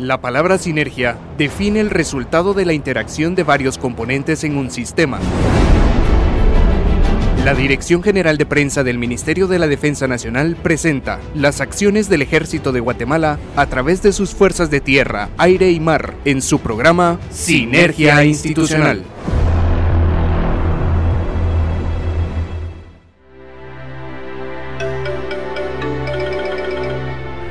La palabra sinergia define el resultado de la interacción de varios componentes en un sistema. La Dirección General de Prensa del Ministerio de la Defensa Nacional presenta las acciones del Ejército de Guatemala a través de sus fuerzas de tierra, aire y mar en su programa Sinergia Institucional.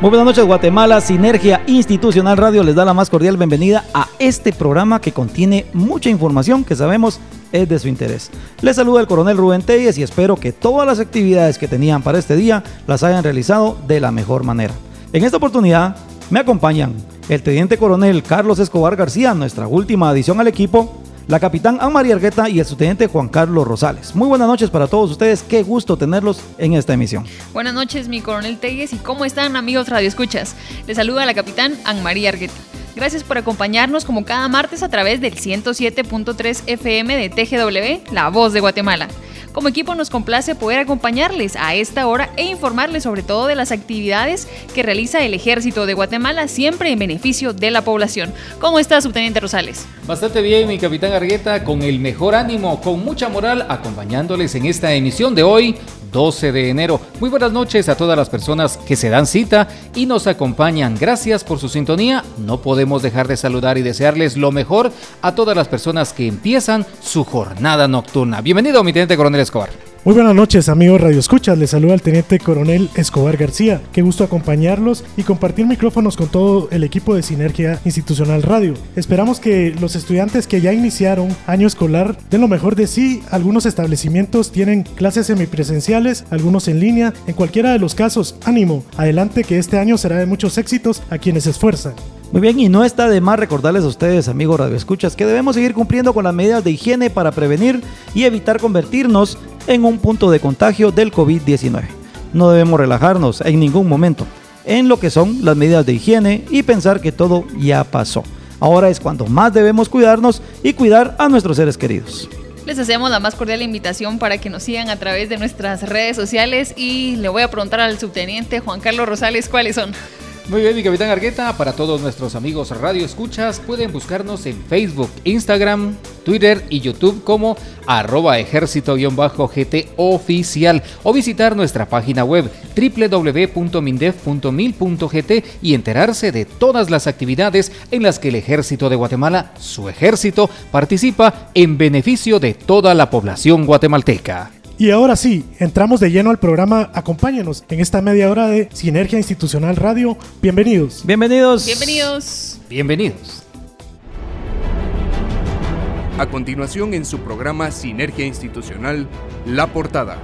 Muy buenas noches Guatemala, Sinergia Institucional Radio les da la más cordial bienvenida a este programa que contiene mucha información que sabemos es de su interés. Les saluda el coronel Rubén Telles y espero que todas las actividades que tenían para este día las hayan realizado de la mejor manera. En esta oportunidad me acompañan el teniente coronel Carlos Escobar García, nuestra última adición al equipo, la capitán Anne María Argueta y el subteniente Juan Carlos Rosales. Muy buenas noches para todos ustedes, qué gusto tenerlos en esta emisión. Buenas noches, mi coronel Telles, y cómo están amigos radioescuchas. Les saluda la capitán Anne María Argueta. Gracias por acompañarnos como cada martes a través del 107.3 FM de TGW, La Voz de Guatemala. Como equipo nos complace poder acompañarles a esta hora e informarles sobre todo de las actividades que realiza el Ejército de Guatemala, siempre en beneficio de la población. ¿Cómo está, subteniente Rosales? Bastante bien, mi capitán Argueta, con el mejor ánimo, con mucha moral, acompañándoles en esta emisión de hoy, 12 de enero. Muy buenas noches a todas las personas que se dan cita y nos acompañan. Gracias por su sintonía. No podemos dejar de saludar y desearles lo mejor a todas las personas que empiezan su jornada nocturna. Bienvenido, mi teniente coronel Escobar. Muy buenas noches amigos Radio Escuchas, les saluda el Teniente Coronel Escobar García. Qué gusto acompañarlos y compartir micrófonos con todo el equipo de Sinergia Institucional Radio. Esperamos que los estudiantes que ya iniciaron año escolar den lo mejor de sí. Algunos establecimientos tienen clases semipresenciales, algunos en línea. En cualquiera de los casos, ánimo, adelante que este año será de muchos éxitos a quienes se esfuerzan. Muy bien, y no está de más recordarles a ustedes, amigos radioescuchas, que debemos seguir cumpliendo con las medidas de higiene para prevenir y evitar convertirnos en un punto de contagio del COVID-19. No debemos relajarnos en ningún momento en lo que son las medidas de higiene y pensar que todo ya pasó. Ahora es cuando más debemos cuidarnos y cuidar a nuestros seres queridos. Les hacemos la más cordial invitación para que nos sigan a través de nuestras redes sociales y le voy a preguntar al subteniente Juan Carlos Rosales cuáles son. Muy bien, mi capitán Argueta, para todos nuestros amigos Radio Escuchas, pueden buscarnos en Facebook, Instagram, Twitter y YouTube como arroba ejército-gt oficial o visitar nuestra página web www.mindef.mil.gt y enterarse de todas las actividades en las que el Ejército de Guatemala, su ejército, participa en beneficio de toda la población guatemalteca. Y ahora sí, entramos de lleno al programa. Acompáñenos en esta media hora de Sinergia Institucional Radio. Bienvenidos. Bienvenidos. Bienvenidos. Bienvenidos. A continuación en su programa Sinergia Institucional, La Portada.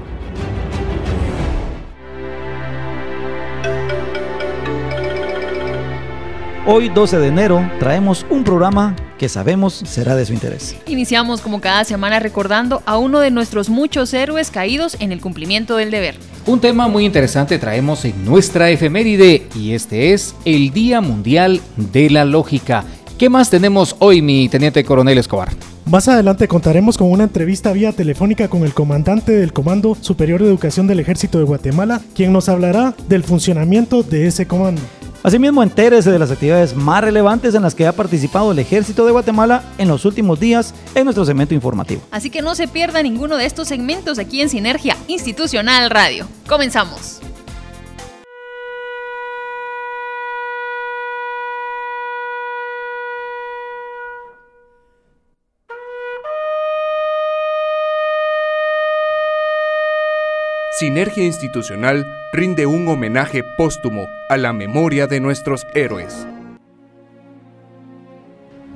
Hoy 12 de enero traemos un programa que sabemos será de su interés. Iniciamos como cada semana recordando a uno de nuestros muchos héroes caídos en el cumplimiento del deber. Un tema muy interesante traemos en nuestra efeméride y este es el Día Mundial de la Lógica. ¿Qué más tenemos hoy, mi teniente coronel Escobar? Más adelante contaremos con una entrevista vía telefónica con el comandante del Comando Superior de Educación del Ejército de Guatemala, quien nos hablará del funcionamiento de ese comando. Asimismo, entérese de las actividades más relevantes en las que ha participado el Ejército de Guatemala en los últimos días en nuestro segmento informativo. Así que no se pierda ninguno de estos segmentos aquí en Sinergia Institucional Radio. Comenzamos. Sinergia Institucional rinde un homenaje póstumo a la memoria de nuestros héroes.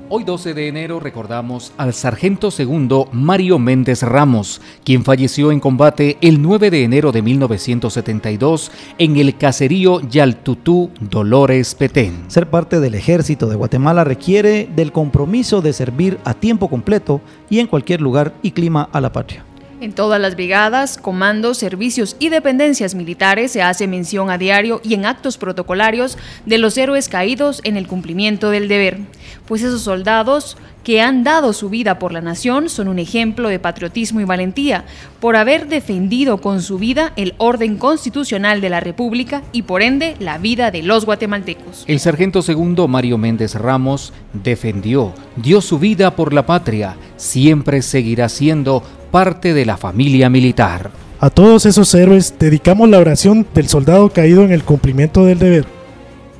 Hoy 12 de enero recordamos al sargento segundo Mario Méndez Ramos, quien falleció en combate el 9 de enero de 1972 en el caserío Yaltutú, Dolores Petén. Ser parte del ejército de Guatemala requiere del compromiso de servir a tiempo completo y en cualquier lugar y clima a la patria. En todas las brigadas, comandos, servicios y dependencias militares se hace mención a diario y en actos protocolarios de los héroes caídos en el cumplimiento del deber, pues esos soldados que han dado su vida por la nación son un ejemplo de patriotismo y valentía, por haber defendido con su vida el orden constitucional de la República y por ende la vida de los guatemaltecos. El sargento segundo Mario Méndez Ramos defendió, dio su vida por la patria, siempre seguirá siendo parte de la familia militar. A todos esos héroes dedicamos la oración del soldado caído en el cumplimiento del deber.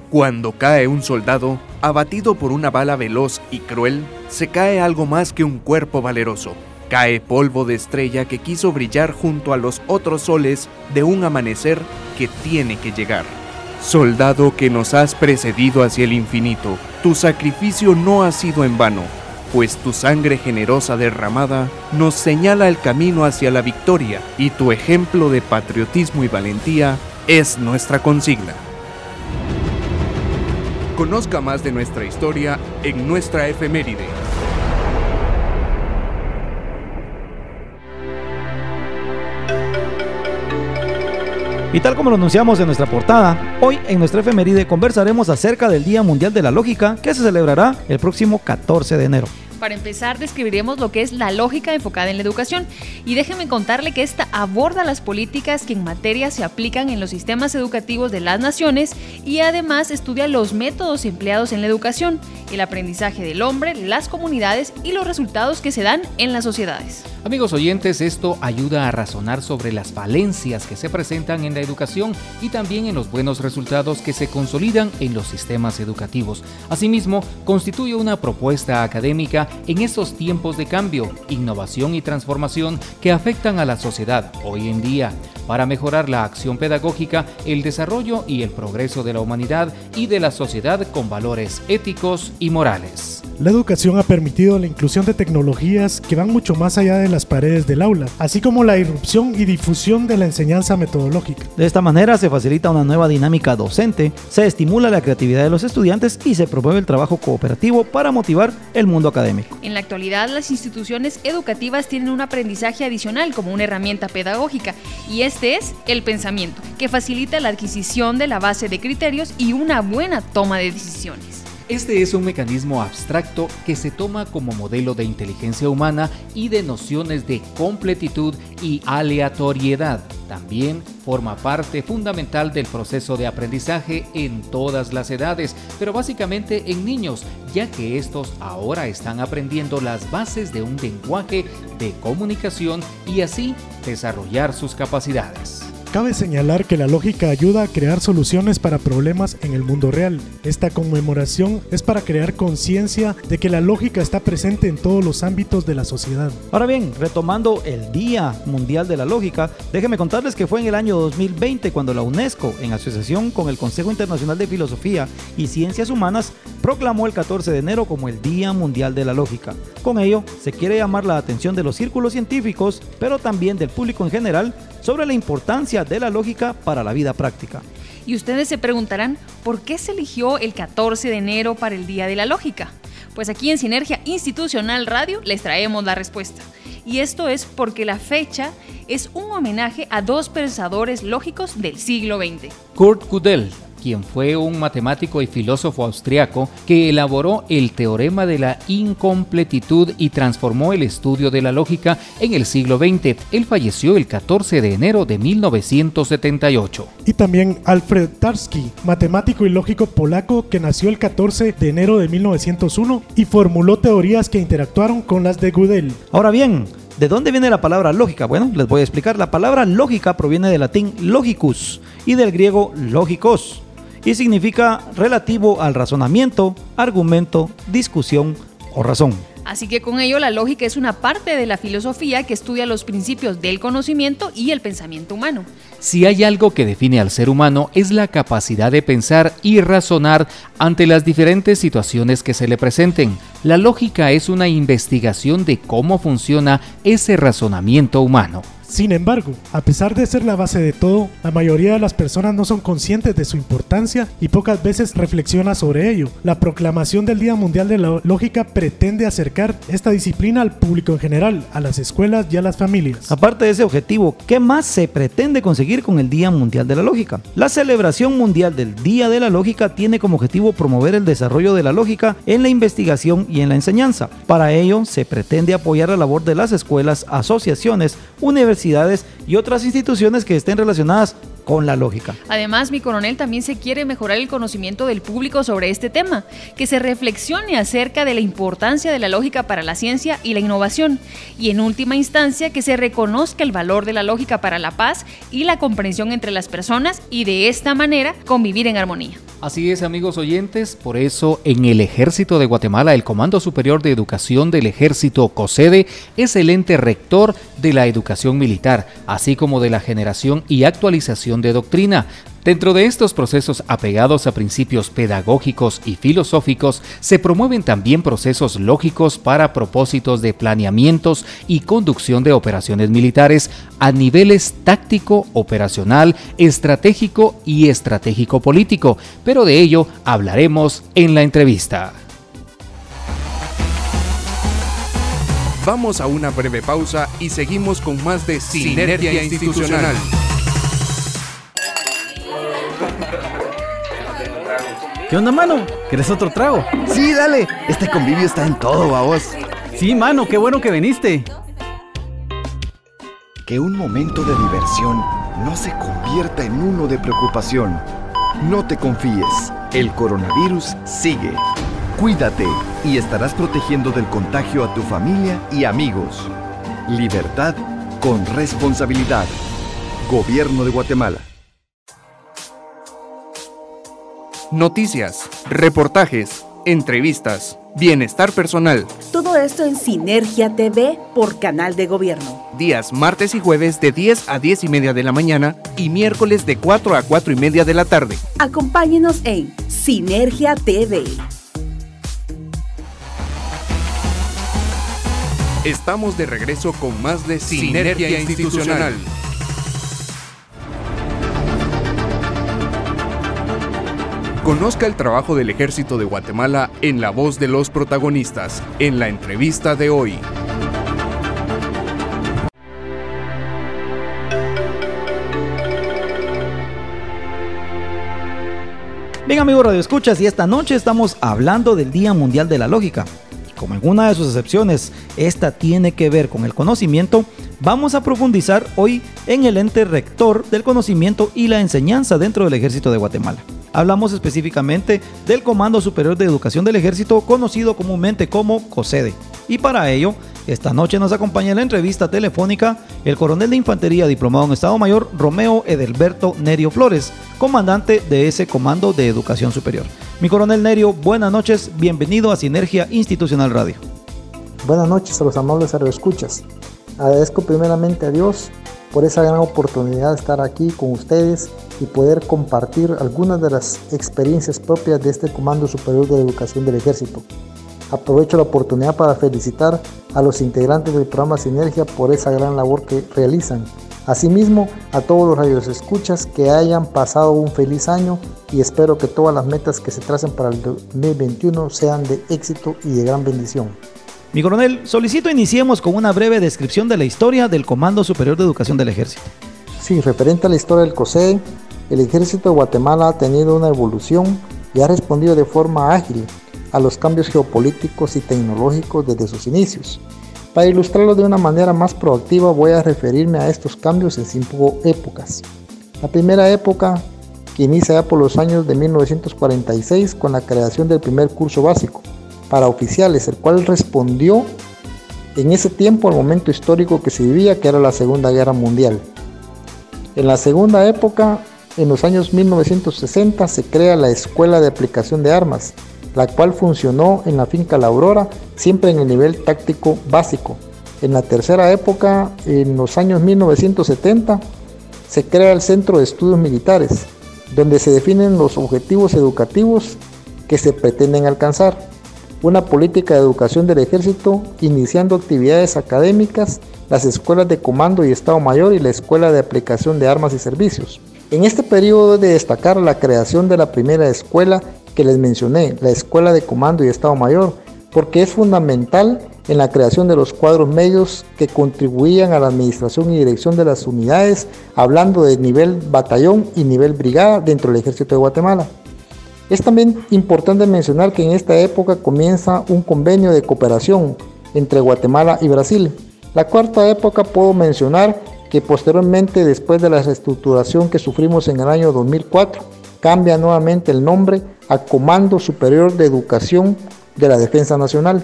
Cuando cae un soldado, abatido por una bala veloz y cruel, se cae algo más que un cuerpo valeroso. Cae polvo de estrella que quiso brillar junto a los otros soles de un amanecer que tiene que llegar. Soldado que nos has precedido hacia el infinito, tu sacrificio no ha sido en vano pues tu sangre generosa derramada nos señala el camino hacia la victoria y tu ejemplo de patriotismo y valentía es nuestra consigna. Conozca más de nuestra historia en nuestra efeméride. Y tal como lo anunciamos en nuestra portada, hoy en nuestra efeméride conversaremos acerca del Día Mundial de la Lógica que se celebrará el próximo 14 de enero. Para empezar, describiremos lo que es la lógica enfocada en la educación. Y déjenme contarle que esta aborda las políticas que en materia se aplican en los sistemas educativos de las naciones y además estudia los métodos empleados en la educación, el aprendizaje del hombre, las comunidades y los resultados que se dan en las sociedades. Amigos oyentes, esto ayuda a razonar sobre las falencias que se presentan en la educación y también en los buenos resultados que se consolidan en los sistemas educativos. Asimismo, constituye una propuesta académica en estos tiempos de cambio, innovación y transformación que afectan a la sociedad hoy en día para mejorar la acción pedagógica, el desarrollo y el progreso de la humanidad y de la sociedad con valores éticos y morales. La educación ha permitido la inclusión de tecnologías que van mucho más allá de las paredes del aula, así como la irrupción y difusión de la enseñanza metodológica. De esta manera se facilita una nueva dinámica docente, se estimula la creatividad de los estudiantes y se promueve el trabajo cooperativo para motivar el mundo académico. En la actualidad, las instituciones educativas tienen un aprendizaje adicional como una herramienta pedagógica y este es el pensamiento, que facilita la adquisición de la base de criterios y una buena toma de decisiones. Este es un mecanismo abstracto que se toma como modelo de inteligencia humana y de nociones de completitud y aleatoriedad. También forma parte fundamental del proceso de aprendizaje en todas las edades, pero básicamente en niños, ya que estos ahora están aprendiendo las bases de un lenguaje de comunicación y así desarrollar sus capacidades. Cabe señalar que la lógica ayuda a crear soluciones para problemas en el mundo real. Esta conmemoración es para crear conciencia de que la lógica está presente en todos los ámbitos de la sociedad. Ahora bien, retomando el Día Mundial de la Lógica, déjenme contarles que fue en el año 2020 cuando la UNESCO, en asociación con el Consejo Internacional de Filosofía y Ciencias Humanas, proclamó el 14 de enero como el Día Mundial de la Lógica. Con ello, se quiere llamar la atención de los círculos científicos, pero también del público en general, sobre la importancia de la lógica para la vida práctica. Y ustedes se preguntarán, ¿por qué se eligió el 14 de enero para el Día de la Lógica? Pues aquí en Sinergia Institucional Radio les traemos la respuesta. Y esto es porque la fecha es un homenaje a dos pensadores lógicos del siglo XX. Kurt Gödel quien fue un matemático y filósofo austriaco que elaboró el teorema de la incompletitud y transformó el estudio de la lógica en el siglo XX. Él falleció el 14 de enero de 1978. Y también Alfred Tarski, matemático y lógico polaco que nació el 14 de enero de 1901 y formuló teorías que interactuaron con las de Gödel. Ahora bien, ¿De dónde viene la palabra lógica? Bueno, les voy a explicar. La palabra lógica proviene del latín logicus y del griego lógicos y significa relativo al razonamiento, argumento, discusión o razón. Así que con ello la lógica es una parte de la filosofía que estudia los principios del conocimiento y el pensamiento humano. Si hay algo que define al ser humano es la capacidad de pensar y razonar ante las diferentes situaciones que se le presenten. La lógica es una investigación de cómo funciona ese razonamiento humano. Sin embargo, a pesar de ser la base de todo, la mayoría de las personas no son conscientes de su importancia y pocas veces reflexiona sobre ello. La proclamación del Día Mundial de la Lógica pretende acercar esta disciplina al público en general, a las escuelas y a las familias. Aparte de ese objetivo, ¿qué más se pretende conseguir con el Día Mundial de la Lógica? La celebración mundial del Día de la Lógica tiene como objetivo promover el desarrollo de la lógica en la investigación y en la enseñanza. Para ello, se pretende apoyar la labor de las escuelas, asociaciones, universidades y otras instituciones que estén relacionadas con la lógica. Además, mi coronel también se quiere mejorar el conocimiento del público sobre este tema, que se reflexione acerca de la importancia de la lógica para la ciencia y la innovación, y en última instancia que se reconozca el valor de la lógica para la paz y la comprensión entre las personas y de esta manera convivir en armonía. Así es, amigos oyentes, por eso en el Ejército de Guatemala, el Comando Superior de Educación del Ejército COSEDE es el ente rector de la educación militar, así como de la generación y actualización de doctrina. Dentro de estos procesos apegados a principios pedagógicos y filosóficos, se promueven también procesos lógicos para propósitos de planeamientos y conducción de operaciones militares a niveles táctico, operacional, estratégico y estratégico político, pero de ello hablaremos en la entrevista. Vamos a una breve pausa y seguimos con más de Sinergia, Institucional. ¿Qué onda, mano? ¿Quieres otro trago? Sí, dale. Este convivio está en todo, vos. Sí, mano, qué bueno que viniste. Que un momento de diversión no se convierta en uno de preocupación. No te confíes. El coronavirus sigue. Cuídate y estarás protegiendo del contagio a tu familia y amigos. Libertad con responsabilidad. Gobierno de Guatemala. Noticias, reportajes, entrevistas, bienestar personal. Todo esto en Sinergia TV por Canal de Gobierno. Días martes y jueves de 10 a 10 y media de la mañana y miércoles de 4 a 4 y media de la tarde. Acompáñenos en Sinergia TV. Estamos de regreso con más de Sinergia, Institucional. Conozca el trabajo del Ejército de Guatemala en la voz de los protagonistas, en la entrevista de hoy. Bien amigos Radio Escuchas y esta noche estamos hablando del Día Mundial de la Lógica. Y como alguna de sus excepciones, esta tiene que ver con el conocimiento, vamos a profundizar hoy en el ente rector del conocimiento y la enseñanza dentro del Ejército de Guatemala. Hablamos específicamente del Comando Superior de Educación del Ejército, conocido comúnmente como COSEDE. Y para ello, esta noche nos acompaña en la entrevista telefónica el coronel de infantería diplomado en Estado Mayor Romeo Edelberto Nerio Flores, comandante de ese Comando de Educación Superior. Mi coronel Nerio, buenas noches, bienvenido a Sinergia Institucional Radio. Buenas noches a los amables escuchas. Agradezco primeramente a Dios por esa gran oportunidad de estar aquí con ustedes y poder compartir algunas de las experiencias propias de este Comando Superior de Educación del Ejército. Aprovecho la oportunidad para felicitar a los integrantes del programa Sinergia por esa gran labor que realizan. Asimismo, a todos los radios escuchas que hayan pasado un feliz año y espero que todas las metas que se tracen para el 2021 sean de éxito y de gran bendición. Mi coronel, solicito iniciemos con una breve descripción de la historia del Comando Superior de Educación del Ejército. Sí, referente a la historia del COSEDE, el Ejército de Guatemala ha tenido una evolución y ha respondido de forma ágil a los cambios geopolíticos y tecnológicos desde sus inicios. Para ilustrarlo de una manera más proactiva voy a referirme a estos cambios en cinco épocas. La primera época, que inicia ya por los años de 1946 con la creación del primer curso básico para oficiales, el cual respondió en ese tiempo al momento histórico que se vivía, que era la Segunda Guerra Mundial. En la segunda época en los años 1960 se crea la Escuela de Aplicación de Armas, la cual funcionó en la finca La Aurora, siempre en el nivel táctico básico. En la tercera época, en los años 1970, se crea el Centro de Estudios Militares, donde se definen los objetivos educativos que se pretenden alcanzar. Una política de educación del ejército iniciando actividades académicas las escuelas de comando y Estado Mayor y la Escuela de Aplicación de Armas y Servicios. En este periodo de destacar la creación de la primera escuela que les mencioné, la Escuela de Comando y Estado Mayor, porque es fundamental en la creación de los cuadros medios que contribuían a la administración y dirección de las unidades, hablando de nivel batallón y nivel brigada dentro del ejército de Guatemala. Es también importante mencionar que en esta época comienza un convenio de cooperación entre Guatemala y Brasil. La cuarta época puedo mencionar que posteriormente, después de la reestructuración que sufrimos en el año 2004, cambia nuevamente el nombre a Comando Superior de Educación de la Defensa Nacional.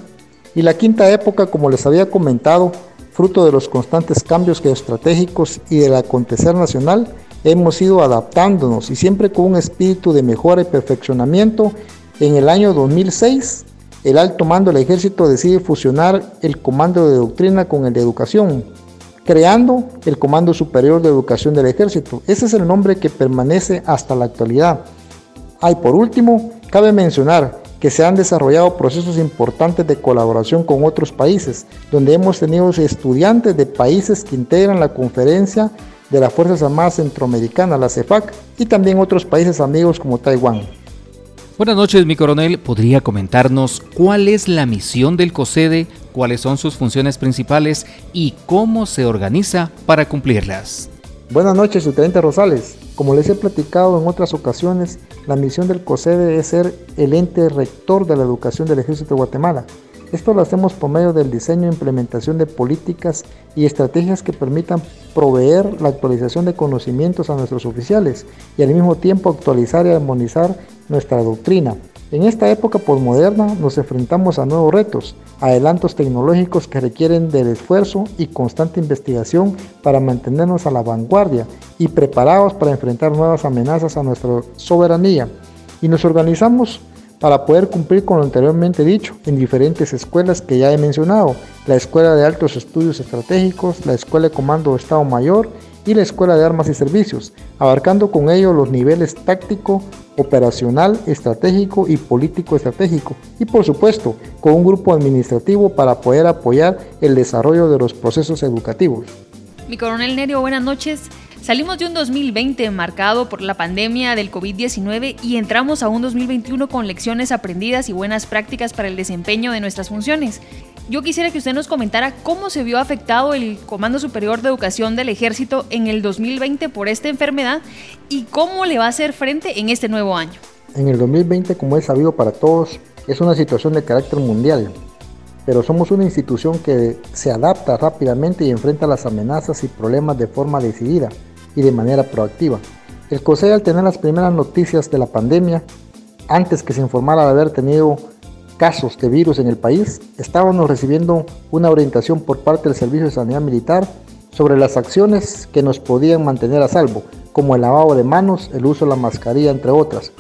Y la quinta época, como les había comentado, fruto de los constantes cambios geoestratégicos y del acontecer nacional, hemos ido adaptándonos y siempre con un espíritu de mejora y perfeccionamiento. En el año 2006, el alto mando del ejército decide fusionar el comando de doctrina con el de educación, creando el Comando Superior de Educación del Ejército. Ese es el nombre que permanece hasta la actualidad. Hay por último, cabe mencionar que se han desarrollado procesos importantes de colaboración con otros países, donde hemos tenido estudiantes de países que integran la conferencia de las Fuerzas Armadas Centroamericanas, la CEFAC, y también otros países amigos como Taiwán. Buenas noches, mi coronel. ¿Podría comentarnos cuál es la misión del COSEDE, cuáles son sus funciones principales y cómo se organiza para cumplirlas? Buenas noches, subteniente Rosales. Como les he platicado en otras ocasiones, la misión del COSEDE es ser el ente rector de la educación del Ejército de Guatemala. Esto lo hacemos por medio del diseño e implementación de políticas y estrategias que permitan proveer la actualización de conocimientos a nuestros oficiales y al mismo tiempo actualizar y armonizar nuestra doctrina. En esta época posmoderna nos enfrentamos a nuevos retos, adelantos tecnológicos que requieren del esfuerzo y constante investigación para mantenernos a la vanguardia y preparados para enfrentar nuevas amenazas a nuestra soberanía. Y nos organizamos para poder cumplir con lo anteriormente dicho en diferentes escuelas que ya he mencionado, la Escuela de Altos Estudios Estratégicos, la Escuela de Comando de Estado Mayor y la Escuela de Armas y Servicios, abarcando con ello los niveles táctico, operacional, estratégico y político estratégico, y por supuesto con un grupo administrativo para poder apoyar el desarrollo de los procesos educativos. Mi coronel Nerio, buenas noches. Salimos de un 2020 marcado por la pandemia del COVID-19 y entramos a un 2021 con lecciones aprendidas y buenas prácticas para el desempeño de nuestras funciones. Yo quisiera que usted nos comentara cómo se vio afectado el Comando Superior de Educación del Ejército en el 2020 por esta enfermedad y cómo le va a hacer frente en este nuevo año. En el 2020, como es sabido para todos, es una situación de carácter mundial, pero somos una institución que se adapta rápidamente y enfrenta las amenazas y problemas de forma decidida y de manera proactiva. El COSE al tener las primeras noticias de la pandemia, antes que se informara de haber tenido casos de virus en el país, estábamos recibiendo una orientación por parte del Servicio de Sanidad Militar sobre las acciones que nos podían mantener a salvo, como el lavado de manos, el uso de la mascarilla, entre otras.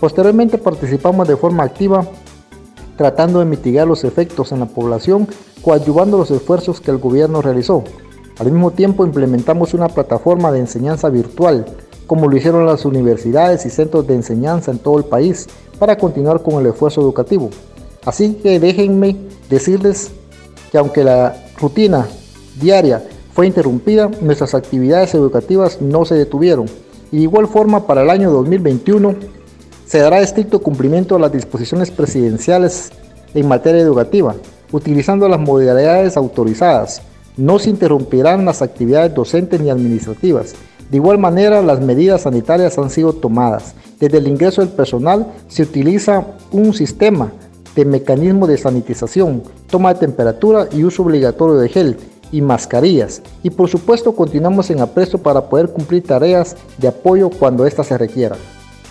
Posteriormente participamos de forma activa tratando de mitigar los efectos en la población, coadyuvando los esfuerzos que el gobierno realizó. Al mismo tiempo implementamos una plataforma de enseñanza virtual, como lo hicieron las universidades y centros de enseñanza en todo el país, para continuar con el esfuerzo educativo. Así que déjenme decirles que aunque la rutina diaria fue interrumpida, nuestras actividades educativas no se detuvieron. Y de igual forma, para el año 2021 se dará estricto cumplimiento a las disposiciones presidenciales en materia educativa, utilizando las modalidades autorizadas. No se interrumpirán las actividades docentes ni administrativas. De igual manera, las medidas sanitarias han sido tomadas. Desde el ingreso del personal se utiliza un sistema de mecanismo de sanitización, toma de temperatura y uso obligatorio de gel y mascarillas. Y por supuesto continuamos en apresto para poder cumplir tareas de apoyo cuando éstas se requieran.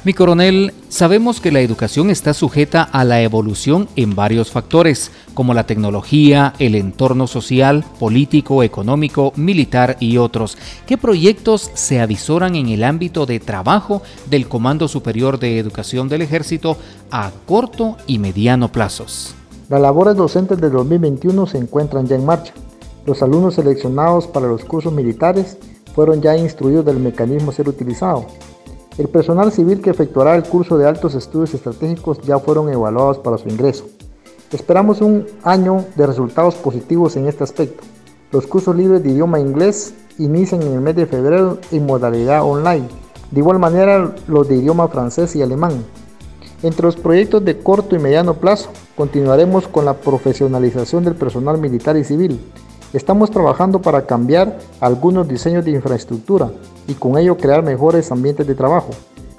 Mi coronel, sabemos que la educación está sujeta a la evolución en varios factores, como la tecnología, el entorno social, político, económico, militar y otros. ¿Qué proyectos se avisoran en el ámbito de trabajo del Comando Superior de Educación del Ejército a corto y mediano plazos? Las labores docentes del 2021 se encuentran ya en marcha. Los alumnos seleccionados para los cursos militares fueron ya instruidos del mecanismo a ser utilizado el personal civil que efectuará el curso de altos estudios estratégicos ya fueron evaluados para su ingreso. Esperamos un año de resultados positivos en este aspecto. Los cursos libres de idioma inglés inician en el mes de febrero en modalidad online. De igual manera los de idioma francés y alemán. Entre los proyectos de corto y mediano plazo, continuaremos con la profesionalización del personal militar y civil. Estamos trabajando para cambiar algunos diseños de infraestructura y con ello crear mejores ambientes de trabajo.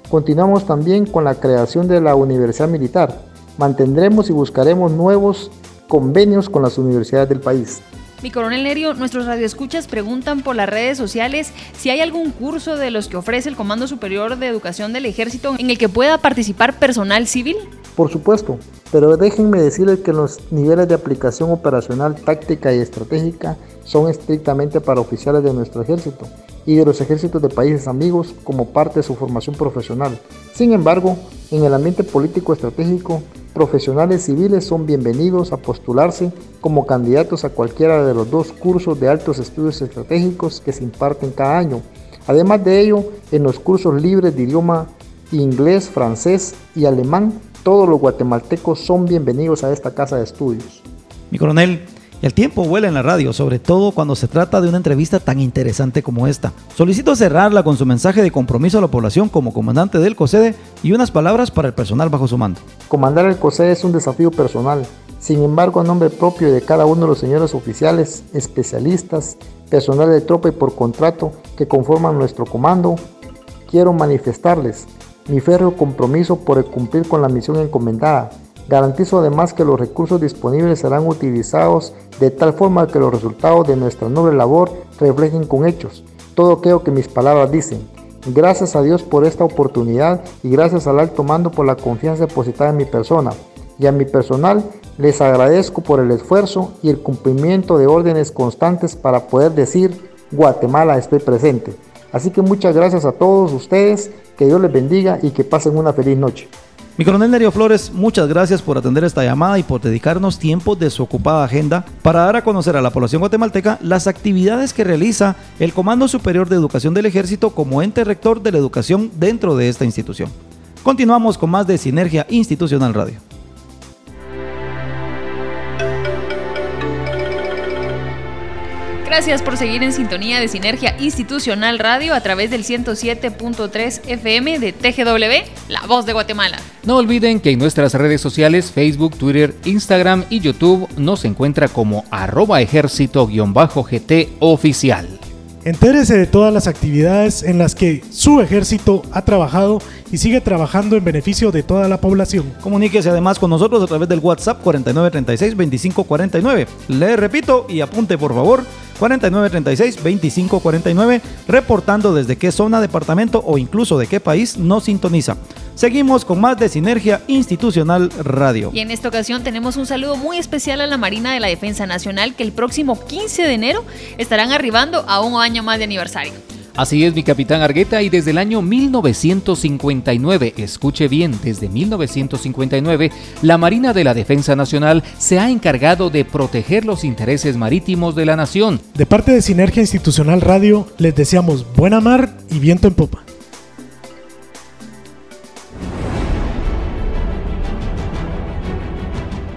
Continuamos también con la creación de la Universidad Militar. Mantendremos y buscaremos nuevos convenios con las universidades del país. Mi coronel Nerio, nuestros radioescuchas preguntan por las redes sociales si hay algún curso de los que ofrece el Comando Superior de Educación del Ejército en el que pueda participar personal civil. Por supuesto, pero déjenme decirles que los niveles de aplicación operacional, táctica y estratégica son estrictamente para oficiales de nuestro ejército y de los ejércitos de países amigos como parte de su formación profesional. Sin embargo, en el ambiente político estratégico, profesionales civiles son bienvenidos a postularse como candidatos a cualquiera de los dos cursos de altos estudios estratégicos que se imparten cada año. Además de ello, en los cursos libres de idioma inglés, francés y alemán, todos los guatemaltecos son bienvenidos a esta casa de estudios. Mi coronel, el tiempo vuela en la radio, sobre todo cuando se trata de una entrevista tan interesante como esta. Solicito cerrarla con su mensaje de compromiso a la población como comandante del COSEDE y unas palabras para el personal bajo su mando. Comandar el COSEDE es un desafío personal. Sin embargo, a nombre propio de cada uno de los señores oficiales, especialistas, personal de tropa y por contrato que conforman nuestro comando, quiero manifestarles mi férreo compromiso por cumplir con la misión encomendada Garantizo además que los recursos disponibles serán utilizados de tal forma que los resultados de nuestra noble labor reflejen con hechos todo aquello que mis palabras dicen. Gracias a Dios por esta oportunidad y gracias al alto mando por la confianza depositada en mi persona. Y a mi personal les agradezco por el esfuerzo y el cumplimiento de órdenes constantes para poder decir Guatemala estoy presente. Así que muchas gracias a todos ustedes, que Dios les bendiga y que pasen una feliz noche. Mi coronel Nerio Flores, muchas gracias por atender esta llamada y por dedicarnos tiempo de su ocupada agenda para dar a conocer a la población guatemalteca las actividades que realiza el Comando Superior de Educación del Ejército como ente rector de la educación dentro de esta institución. Continuamos con más de Sinergia Institucional Radio. Gracias por seguir en sintonía de Sinergia Institucional Radio a través del 107.3 FM de TGW, La Voz de Guatemala. No olviden que en nuestras redes sociales, Facebook, Twitter, Instagram y YouTube nos encuentra como arroba ejército-gt oficial. Entérese de todas las actividades en las que su ejército ha trabajado y sigue trabajando en beneficio de toda la población. Comuníquese además con nosotros a través del WhatsApp 4936-2549. Le repito y apunte por favor 4936-2549, reportando desde qué zona, departamento o incluso de qué país nos sintoniza. Seguimos con más de Sinergia Institucional Radio. Y en esta ocasión tenemos un saludo muy especial a la Marina de la Defensa Nacional que el próximo 15 de enero estarán arribando a un año más de aniversario. Así es, mi capitán Argueta, y desde el año 1959, escuche bien, desde 1959, la Marina de la Defensa Nacional se ha encargado de proteger los intereses marítimos de la nación. De parte de Sinergia Institucional Radio, les deseamos buena mar y viento en popa.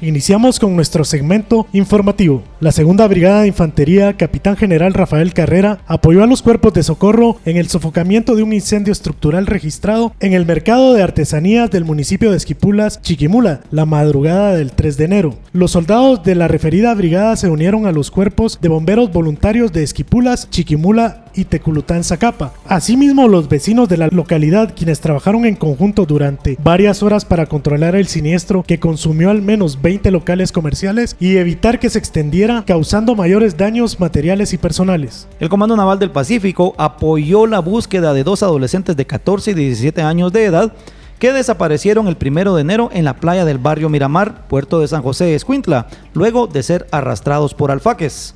Iniciamos con nuestro segmento informativo. La segunda brigada de infantería, capitán general Rafael Carrera, apoyó a los cuerpos de socorro en el sofocamiento de un incendio estructural registrado en el mercado de artesanías del municipio de Esquipulas, Chiquimula, la madrugada del 3 de enero. Los soldados de la referida brigada se unieron a los cuerpos de bomberos voluntarios de Esquipulas, Chiquimula y Teculután Zacapa. Asimismo, los vecinos de la localidad, quienes trabajaron en conjunto durante varias horas para controlar el siniestro que consumió al menos 20 locales comerciales y evitar que se extendiera, causando mayores daños materiales y personales. El Comando Naval del Pacífico apoyó la búsqueda de dos adolescentes de 14 y 17 años de edad que desaparecieron el primero de enero en la playa del barrio Miramar, puerto de San José Escuintla, luego de ser arrastrados por alfaques.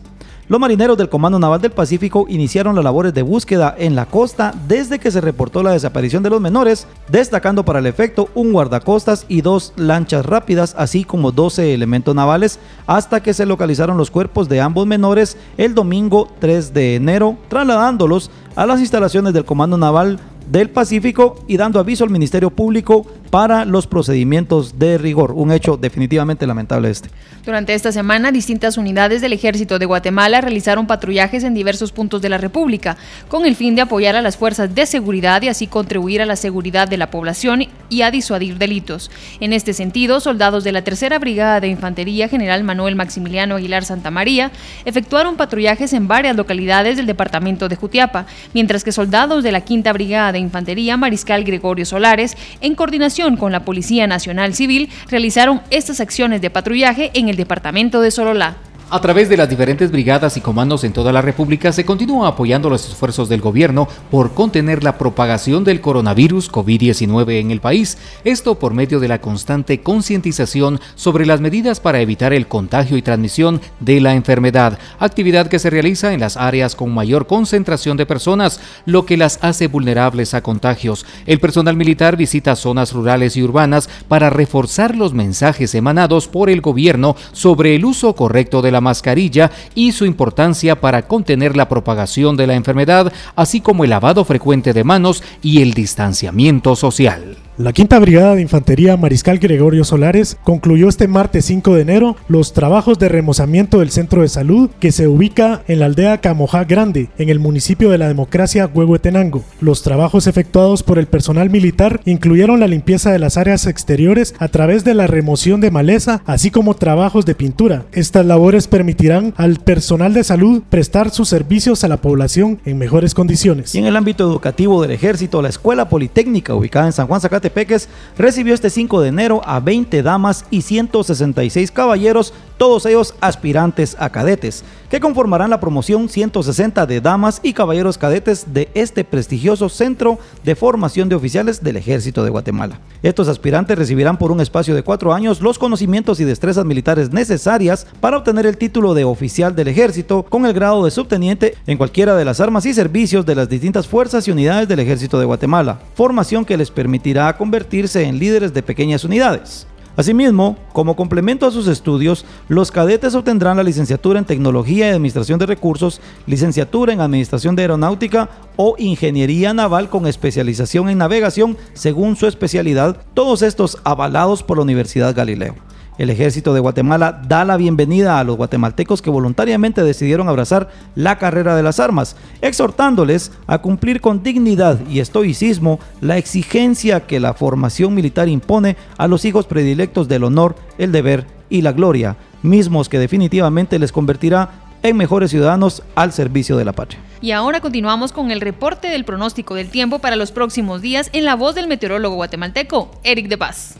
Los marineros del Comando Naval del Pacífico iniciaron las labores de búsqueda en la costa desde que se reportó la desaparición de los menores, destacando para el efecto un guardacostas y dos lanchas rápidas, así como 12 elementos navales, hasta que se localizaron los cuerpos de ambos menores el domingo 3 de enero, trasladándolos a las instalaciones del Comando Naval del Pacífico y dando aviso al Ministerio Público para los procedimientos de rigor. Un hecho definitivamente lamentable este. Durante esta semana, distintas unidades del Ejército de Guatemala realizaron patrullajes en diversos puntos de la República, con el fin de apoyar a las fuerzas de seguridad y así contribuir a la seguridad de la población y a disuadir delitos. En este sentido, soldados de la Tercera Brigada de Infantería General Manuel Maximiliano Aguilar Santa María efectuaron patrullajes en varias localidades del departamento de Jutiapa, mientras que soldados de la Quinta Brigada de Infantería Mariscal Gregorio Solares, en coordinación con la Policía Nacional Civil, realizaron estas acciones de patrullaje en el departamento de Sololá. A través de las diferentes brigadas y comandos en toda la República se continúa apoyando los esfuerzos del gobierno por contener la propagación del coronavirus COVID-19 en el país, esto por medio de la constante concientización sobre las medidas para evitar el contagio y transmisión de la enfermedad, actividad que se realiza en las áreas con mayor concentración de personas, lo que las hace vulnerables a contagios. El personal militar visita zonas rurales y urbanas para reforzar los mensajes emanados por el gobierno sobre el uso correcto de la mascarilla y su importancia para contener la propagación de la enfermedad, así como el lavado frecuente de manos y el distanciamiento social. La Quinta Brigada de Infantería Mariscal Gregorio Solares concluyó este martes 5 de enero los trabajos de remozamiento del centro de salud que se ubica en la aldea Camojá Grande, en el municipio de la democracia Huehuetenango. Los trabajos efectuados por el personal militar incluyeron la limpieza de las áreas exteriores a través de la remoción de maleza, así como trabajos de pintura. Estas labores permitirán al personal de salud prestar sus servicios a la población en mejores condiciones. Y en el ámbito educativo del ejército, la Escuela Politécnica, ubicada en San Juan Zacate, Peques recibió este 5 de enero a 20 damas y 166 caballeros, todos ellos aspirantes a cadetes, que conformarán la promoción 160 de damas y caballeros cadetes de este prestigioso centro de formación de oficiales del Ejército de Guatemala. Estos aspirantes recibirán por un espacio de cuatro años los conocimientos y destrezas militares necesarias para obtener el título de oficial del Ejército con el grado de subteniente en cualquiera de las armas y servicios de las distintas fuerzas y unidades del Ejército de Guatemala, formación que les permitirá convertirse en líderes de pequeñas unidades. Asimismo, como complemento a sus estudios, los cadetes obtendrán la licenciatura en Tecnología y Administración de Recursos, licenciatura en Administración de Aeronáutica o Ingeniería Naval con especialización en navegación según su especialidad, todos estos avalados por la Universidad Galileo. El ejército de Guatemala da la bienvenida a los guatemaltecos que voluntariamente decidieron abrazar la carrera de las armas, exhortándoles a cumplir con dignidad y estoicismo la exigencia que la formación militar impone a los hijos predilectos del honor, el deber y la gloria, mismos que definitivamente les convertirá en mejores ciudadanos al servicio de la patria. Y ahora continuamos con el reporte del pronóstico del tiempo para los próximos días en la voz del meteorólogo guatemalteco, Eric de Paz.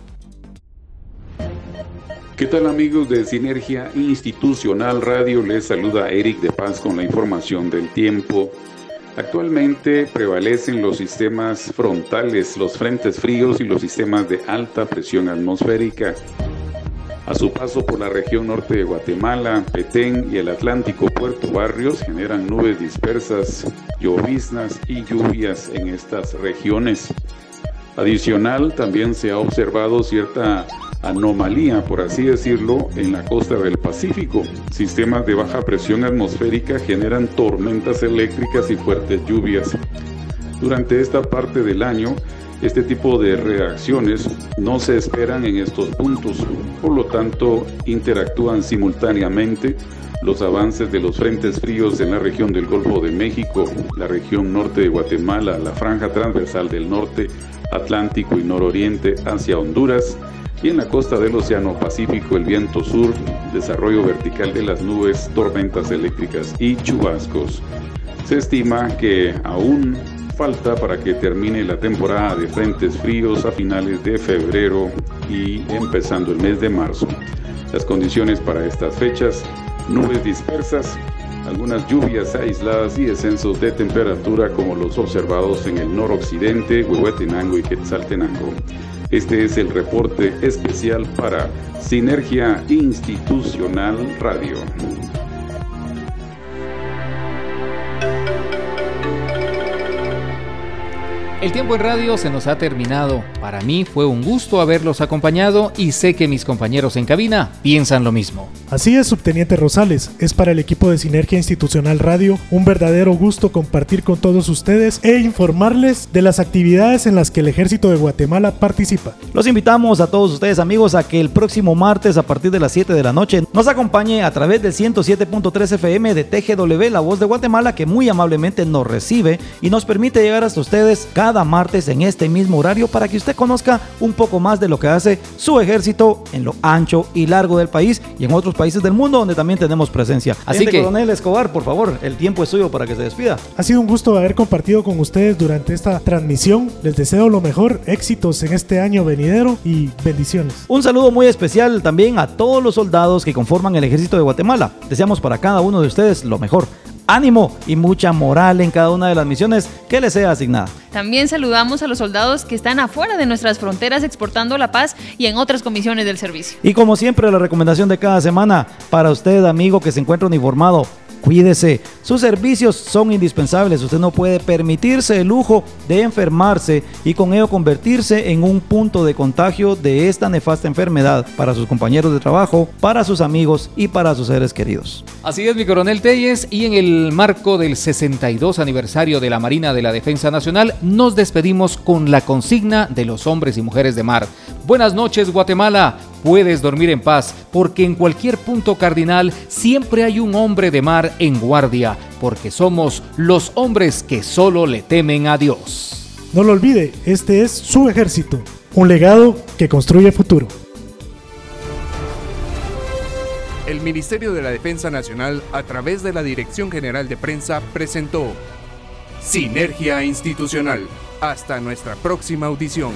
¿Qué tal amigos de Sinergia Institucional Radio? Les saluda Eric de Paz con la información del tiempo. Actualmente prevalecen los sistemas frontales, los frentes fríos y los sistemas de alta presión atmosférica. A su paso por la región norte de Guatemala, Petén y el Atlántico Puerto Barrios generan nubes dispersas, lloviznas y lluvias en estas regiones. Adicional, también se ha observado cierta anomalía, por así decirlo, en la costa del Pacífico. Sistemas de baja presión atmosférica generan tormentas eléctricas y fuertes lluvias. Durante esta parte del año, este tipo de reacciones no se esperan en estos puntos, por lo tanto interactúan simultáneamente los avances de los frentes fríos en la región del Golfo de México, la región norte de Guatemala, la franja transversal del norte, Atlántico y nororiente hacia Honduras, y en la costa del Océano Pacífico el viento sur, desarrollo vertical de las nubes, tormentas eléctricas y chubascos. Se estima que aún falta para que termine la temporada de frentes fríos a finales de febrero y empezando el mes de marzo. Las condiciones para estas fechas, nubes dispersas, algunas lluvias aisladas y descensos de temperatura como los observados en el noroccidente, Huehuetenango y Quetzaltenango. Este es el reporte especial para Sinergia Institucional Radio. El tiempo en radio se nos ha terminado. Para mí fue un gusto haberlos acompañado y sé que mis compañeros en cabina piensan lo mismo. Así es, subteniente Rosales. Es para el equipo de Sinergia Institucional Radio un verdadero gusto compartir con todos ustedes e informarles de las actividades en las que el Ejército de Guatemala participa. Los invitamos a todos ustedes amigos a que el próximo martes a partir de las 7 de la noche nos acompañe a través del 107.3 FM de TGW La Voz de Guatemala que muy amablemente nos recibe y nos permite llegar hasta ustedes cada cada martes en este mismo horario para que usted conozca un poco más de lo que hace su ejército en lo ancho y largo del país y en otros países del mundo donde también tenemos presencia. Así que, coronel Escobar, por favor, el tiempo es suyo para que se despida. Ha sido un gusto haber compartido con ustedes durante esta transmisión. Les deseo lo mejor, éxitos en este año venidero y bendiciones. Un saludo muy especial también a todos los soldados que conforman el ejército de Guatemala. Deseamos para cada uno de ustedes lo mejor ánimo y mucha moral en cada una de las misiones que les sea asignada. También saludamos a los soldados que están afuera de nuestras fronteras exportando la paz y en otras comisiones del servicio. Y como siempre, la recomendación de cada semana para usted, amigo que se encuentra uniformado, Cuídese, sus servicios son indispensables. Usted no puede permitirse el lujo de enfermarse y con ello convertirse en un punto de contagio de esta nefasta enfermedad para sus compañeros de trabajo, para sus amigos y para sus seres queridos. Así es, mi coronel Telles, y en el marco del 62 aniversario de la Marina de la Defensa Nacional, nos despedimos con la consigna de los hombres y mujeres de mar. Buenas noches, Guatemala puedes dormir en paz, porque en cualquier punto cardinal siempre hay un hombre de mar en guardia, porque somos los hombres que solo le temen a Dios. No lo olvide, este es su ejército, un legado que construye futuro. El Ministerio de la Defensa Nacional, a través de la Dirección General de Prensa, presentó Sinergia Institucional. Hasta nuestra próxima audición.